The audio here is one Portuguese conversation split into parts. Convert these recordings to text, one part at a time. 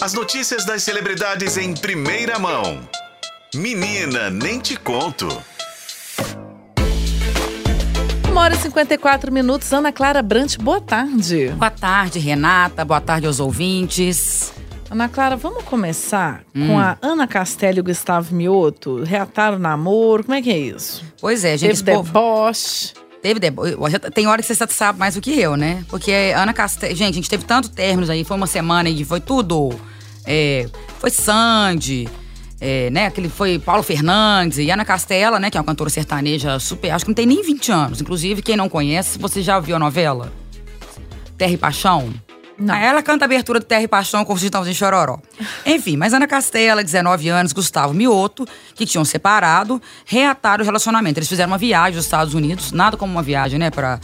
As notícias das celebridades em primeira mão. Menina, nem te conto. Uma hora e 54 minutos. Ana Clara Brant, boa tarde. Boa tarde, Renata. Boa tarde aos ouvintes. Ana Clara, vamos começar hum. com a Ana Castelli e o Gustavo Mioto. Reataram o namoro, como é que é isso? Pois é, gente. Teve deboche. Teve deboche. Tem hora que você sabe mais do que eu, né? Porque Ana Castelli. Gente, a gente teve tanto términos aí. Foi uma semana e foi tudo. É, foi Sandy. É, né, aquele foi Paulo Fernandes e Ana Castela, né, que é uma cantora sertaneja super, acho que não tem nem 20 anos. Inclusive, quem não conhece, você já viu a novela Terra e Paixão? Não. Ela canta a abertura do Terra e Paixão com o Chitãozinho Chororó. Enfim, mas Ana Castela, 19 anos, Gustavo Mioto, que tinham separado, reataram o relacionamento. Eles fizeram uma viagem aos Estados Unidos, nada como uma viagem, né, pra,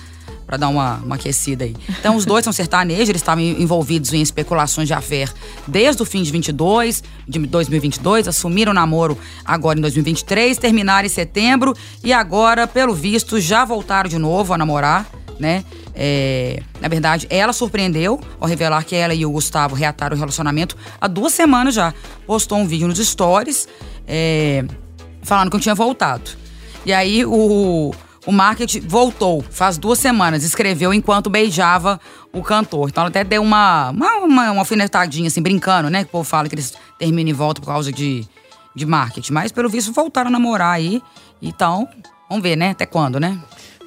pra dar uma, uma aquecida aí. Então, os dois são sertanejos, eles estavam envolvidos em especulações de affair desde o fim de 22, de 2022, assumiram o namoro agora em 2023, terminaram em setembro e agora, pelo visto, já voltaram de novo a namorar, né? É, na verdade, ela surpreendeu ao revelar que ela e o Gustavo reataram o relacionamento há duas semanas já. Postou um vídeo nos stories é, falando que não tinha voltado. E aí o, o marketing voltou, faz duas semanas, escreveu enquanto beijava o cantor. Então ela até deu uma, uma, uma, uma alfinetadinha, assim, brincando, né? Que o povo fala que eles terminam e voltam por causa de, de marketing. Mas pelo visto voltaram a namorar aí. Então, vamos ver, né? Até quando, né?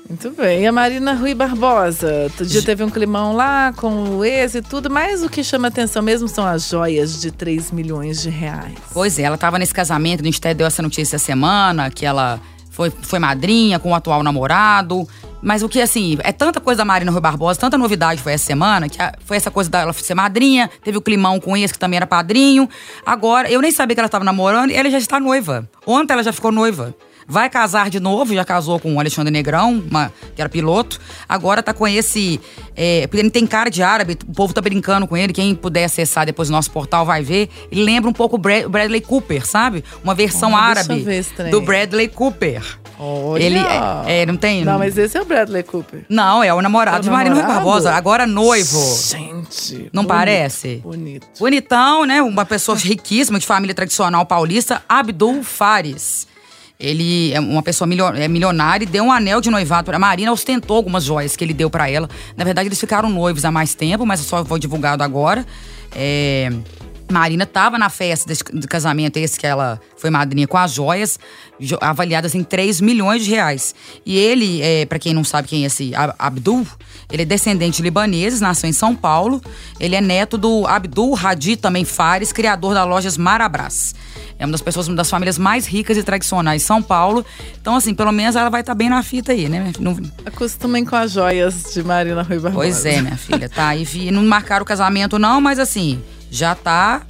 Muito bem. E a Marina Rui Barbosa? Outro dia teve um climão lá com o ex e tudo, mas o que chama atenção mesmo são as joias de 3 milhões de reais. Pois é, ela estava nesse casamento, a gente até deu essa notícia essa semana, que ela foi, foi madrinha com o atual namorado. Mas o que, assim, é tanta coisa da Marina Rui Barbosa, tanta novidade foi essa semana, que foi essa coisa dela ser madrinha, teve o climão com esse que também era padrinho. Agora, eu nem sabia que ela estava namorando e ela já está noiva. Ontem ela já ficou noiva. Vai casar de novo, já casou com o Alexandre Negrão, uma, que era piloto. Agora tá com esse. É, porque ele tem cara de árabe, o povo tá brincando com ele. Quem puder acessar depois o nosso portal vai ver. Ele lembra um pouco o Bradley Cooper, sabe? Uma versão Olha, árabe do Bradley Cooper. Olha. Ele é, é, não tem. Não, mas esse é o Bradley Cooper. Não, é o namorado é o de Marina Barbosa, agora noivo. Gente. Não bonito, parece? Bonito. Bonitão, né? Uma pessoa riquíssima, de família tradicional paulista, Abdul Fares. Ele é uma pessoa é milionária e deu um anel de noivado para Marina, ostentou algumas joias que ele deu para ela. Na verdade, eles ficaram noivos há mais tempo, mas só foi divulgado agora. É, Marina estava na festa de casamento, esse que ela foi madrinha, com as joias, avaliadas em 3 milhões de reais. E ele, é, para quem não sabe quem é esse Abdul, ele é descendente de libaneses, nasceu em São Paulo. Ele é neto do Abdul Hadi também Fares, criador da lojas Marabras. É uma das pessoas, uma das famílias mais ricas e tradicionais de São Paulo. Então, assim, pelo menos ela vai estar tá bem na fita aí, né? Não... Acostumem com as joias de Marina Rui Barbosa. Pois é, minha filha, tá aí. Não marcaram o casamento, não, mas assim, já tá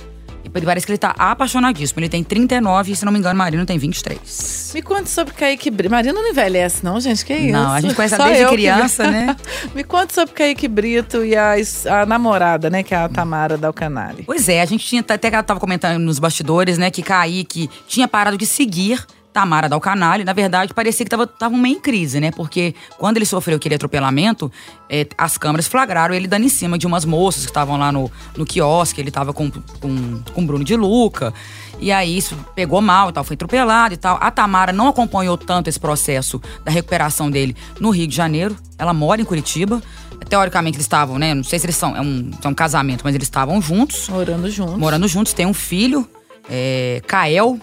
Parece que ele tá apaixonadíssimo. Ele tem 39 e, se não me engano, Marina tem 23. Me conta sobre Kaique Brito. Marina não envelhece, não, gente? Que isso? Não, a gente conhece desde criança, que... né? Me conta sobre Kaique Brito e a, a namorada, né? Que é a Tamara Dalcanali. Pois é, a gente tinha. Até que ela tava comentando nos bastidores, né? Que Kaique tinha parado de seguir Tamara Dalcanali, na verdade, parecia que estava meio em crise, né? Porque quando ele sofreu aquele atropelamento, é, as câmeras flagraram ele dando em cima de umas moças que estavam lá no, no quiosque, ele estava com, com, com Bruno de Luca. E aí isso pegou mal e tal, foi atropelado e tal. A Tamara não acompanhou tanto esse processo da recuperação dele no Rio de Janeiro. Ela mora em Curitiba. Teoricamente eles estavam, né? Não sei se eles são, é um, é um casamento, mas eles estavam juntos. Morando juntos. Morando juntos, tem um filho, é, Kael,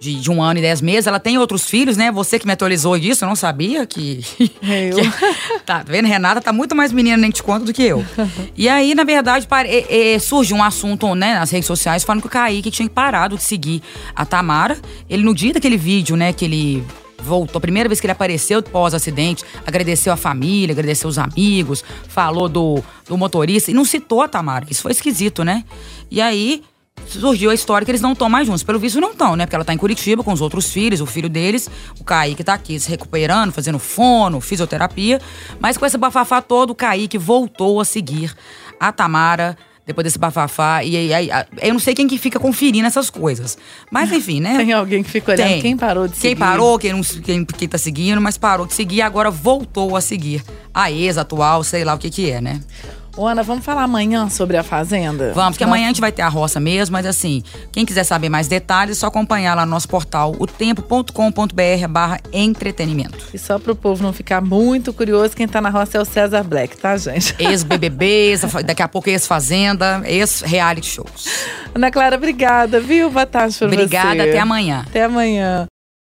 de, de, um ano e dez meses. Ela tem outros filhos, né? Você que me atualizou disso, eu não sabia que. Eu. que, tá vendo? Renata tá muito mais menina, nem te conto, do que eu. e aí, na verdade, pare, é, é, surgiu um assunto né, nas redes sociais falando que o Kaique tinha parado de seguir a Tamara. Ele, no dia daquele vídeo, né, que ele voltou, a primeira vez que ele apareceu pós-acidente, agradeceu a família, agradeceu os amigos, falou do, do motorista e não citou a Tamara. Isso foi esquisito, né? E aí surgiu a história que eles não estão mais juntos. Pelo visto, não estão, né? Porque ela tá em Curitiba com os outros filhos, o filho deles, o Kaique tá aqui se recuperando, fazendo fono, fisioterapia. Mas com esse bafafá todo, o Kaique voltou a seguir a Tamara depois desse bafafá. E aí, eu não sei quem que fica conferindo essas coisas. Mas enfim, né? Tem alguém que fica olhando Tem. quem parou de seguir. Quem parou, quem, não, quem, quem tá seguindo, mas parou de seguir, agora voltou a seguir a ex atual, sei lá o que que é, né? Ô, Ana, vamos falar amanhã sobre a Fazenda? Vamos, porque amanhã a gente vai ter a roça mesmo, mas assim, quem quiser saber mais detalhes, é só acompanhar lá no nosso portal, otempo.com.br barra entretenimento. E só pro povo não ficar muito curioso, quem tá na roça é o César Black, tá, gente? Ex-BBB, daqui a pouco ex-Fazenda, ex-reality shows. Ana Clara, obrigada, viu? Boa tarde pra Obrigada, você. até amanhã. Até amanhã.